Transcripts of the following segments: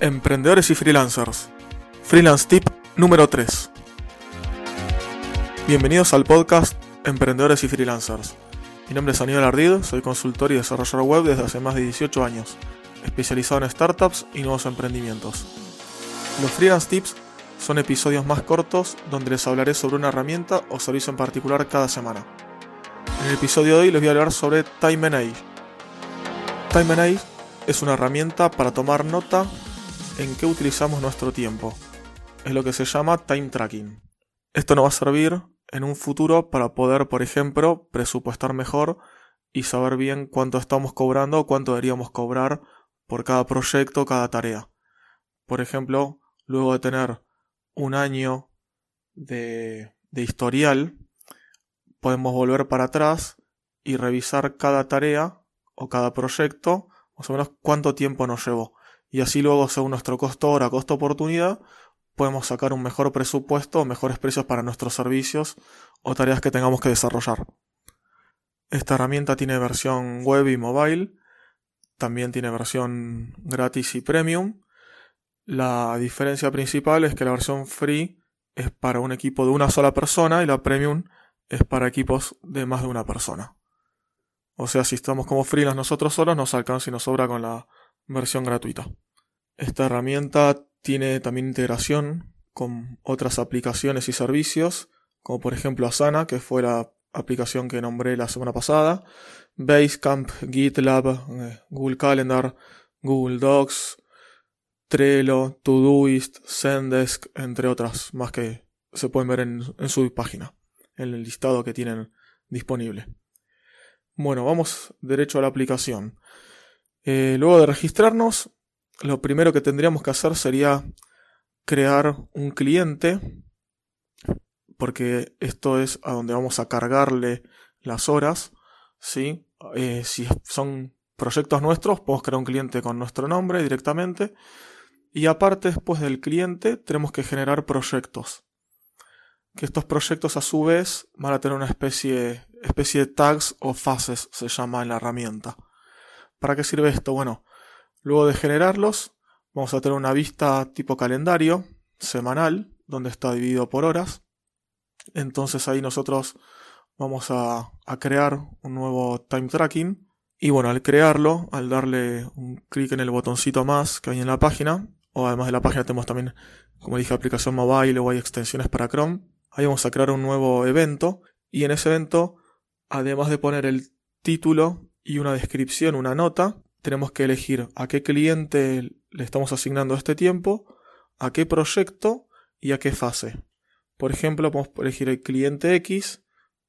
Emprendedores y freelancers. Freelance Tip número 3. Bienvenidos al podcast Emprendedores y Freelancers. Mi nombre es Aníbal Ardid, soy consultor y desarrollador web desde hace más de 18 años, especializado en startups y nuevos emprendimientos. Los Freelance Tips son episodios más cortos donde les hablaré sobre una herramienta o servicio en particular cada semana. En el episodio de hoy les voy a hablar sobre Time Age. Time es una herramienta para tomar nota en qué utilizamos nuestro tiempo. Es lo que se llama time tracking. Esto nos va a servir en un futuro para poder, por ejemplo, presupuestar mejor y saber bien cuánto estamos cobrando o cuánto deberíamos cobrar por cada proyecto, cada tarea. Por ejemplo, luego de tener un año de, historial, podemos volver para atrás y revisar cada tarea o cada proyecto, más o menos cuánto tiempo nos llevó y así luego según nuestro costo hora, costo oportunidad, podemos sacar un mejor presupuesto mejores precios para nuestros servicios o tareas que tengamos que desarrollar. Esta herramienta tiene versión web y mobile, también tiene versión gratis y premium. La diferencia principal es que la versión free es para un equipo de una sola persona y la premium es para equipos de más de una persona. O sea, si estamos como freelance nosotros solos, nos alcanza y nos sobra con la versión gratuita. Esta herramienta tiene también integración con otras aplicaciones y servicios, como por ejemplo Asana, que fue la aplicación que nombré la semana pasada, Basecamp, GitLab, eh, Google Calendar, Google Docs, Trello, Todoist, Zendesk, entre otras más que se pueden ver en, su página, en el listado que tienen disponible. Bueno, vamos derecho a la aplicación. Eh, luego de registrarnos, lo primero que tendríamos que hacer sería crear un cliente, porque esto es a donde vamos a cargarle las horas. ¿sí? Eh, si son proyectos nuestros, podemos crear un cliente con nuestro nombre directamente. Y aparte, después del cliente, tenemos que generar proyectos. Que estos proyectos a su vez van a tener una especie, especie de tags o fases, se llama en la herramienta. ¿Para qué sirve esto? Bueno, luego de generarlos, vamos a tener una vista tipo calendario semanal, donde está dividido por horas. Entonces ahí nosotros vamos a, crear un nuevo time tracking. Y bueno, al crearlo, al darle un clic en el botoncito más que hay en la página, o además de la página tenemos también, como dije, aplicación mobile o hay extensiones para Chrome. Ahí vamos a crear un nuevo evento y en ese evento, además de poner el título y una descripción, una nota, tenemos que elegir a qué cliente le estamos asignando este tiempo, a qué proyecto y a qué fase. Por ejemplo, podemos elegir el cliente X,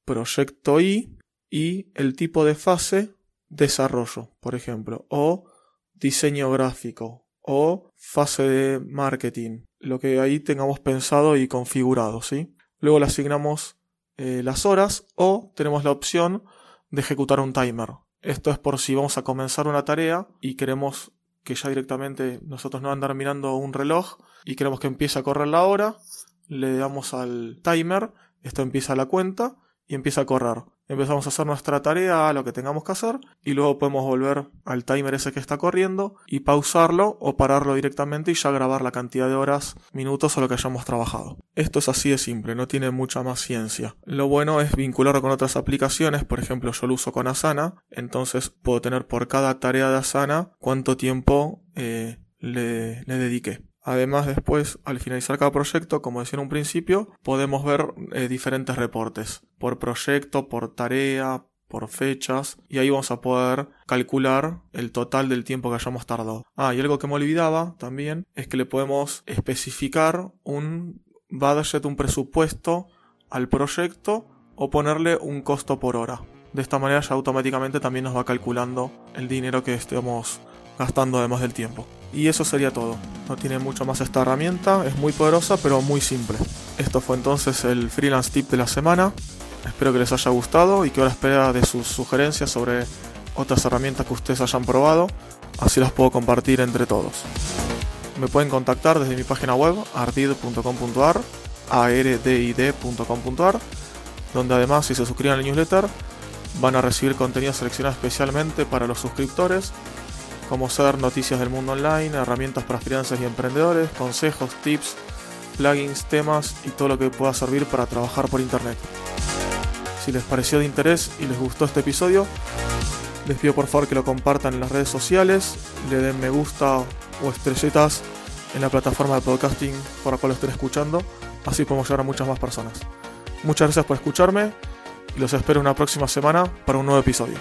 proyecto Y y el tipo de fase desarrollo, por ejemplo, o diseño gráfico o fase de marketing, lo que ahí tengamos pensado y configurado, ¿sí? Luego le asignamos eh, las horas o tenemos la opción de ejecutar un timer. Esto es por si vamos a comenzar una tarea y queremos que ya directamente nosotros no andar mirando un reloj y queremos que empiece a correr la hora, le damos al timer, esto empieza la cuenta y empieza a correr empezamos a hacer nuestra tarea, lo que tengamos que hacer, y luego podemos volver al timer ese que está corriendo y pausarlo o pararlo directamente y ya grabar la cantidad de horas, minutos o lo que hayamos trabajado. Esto es así de simple, no tiene mucha más ciencia. Lo bueno es vincularlo con otras aplicaciones, por ejemplo yo lo uso con Asana, entonces puedo tener por cada tarea de Asana cuánto tiempo eh, le, le dediqué. Además, después, al finalizar cada proyecto, como decía en un principio, podemos ver eh, diferentes reportes por proyecto, por tarea, por fechas, y ahí vamos a poder calcular el total del tiempo que hayamos tardado. Ah, y algo que me olvidaba también es que le podemos especificar un budget, un presupuesto al proyecto o ponerle un costo por hora. De esta manera ya automáticamente también nos va calculando el dinero que estemos gastando además del tiempo. Y eso sería todo. No tiene mucho más esta herramienta, es muy poderosa pero muy simple. Esto fue entonces el freelance tip de la semana. Espero que les haya gustado y que ahora espera de sus sugerencias sobre otras herramientas que ustedes hayan probado. Así las puedo compartir entre todos. me pueden contactar desde mi página web ardid.com.ar, ardid.com.ar, donde además si se suscriben al newsletter van a recibir contenido seleccionado especialmente para los suscriptores, como ser noticias del mundo online, herramientas para freelancers y emprendedores, consejos, tips, plugins, temas y todo lo que pueda servir para trabajar por internet. Si les pareció de interés y les gustó este episodio, les pido por favor que lo compartan en las redes sociales, le den me gusta o estrellitas en la plataforma de podcasting por la cual estén escuchando, así podemos llegar a muchas más personas. Muchas gracias por escucharme y los espero una próxima semana para un nuevo episodio.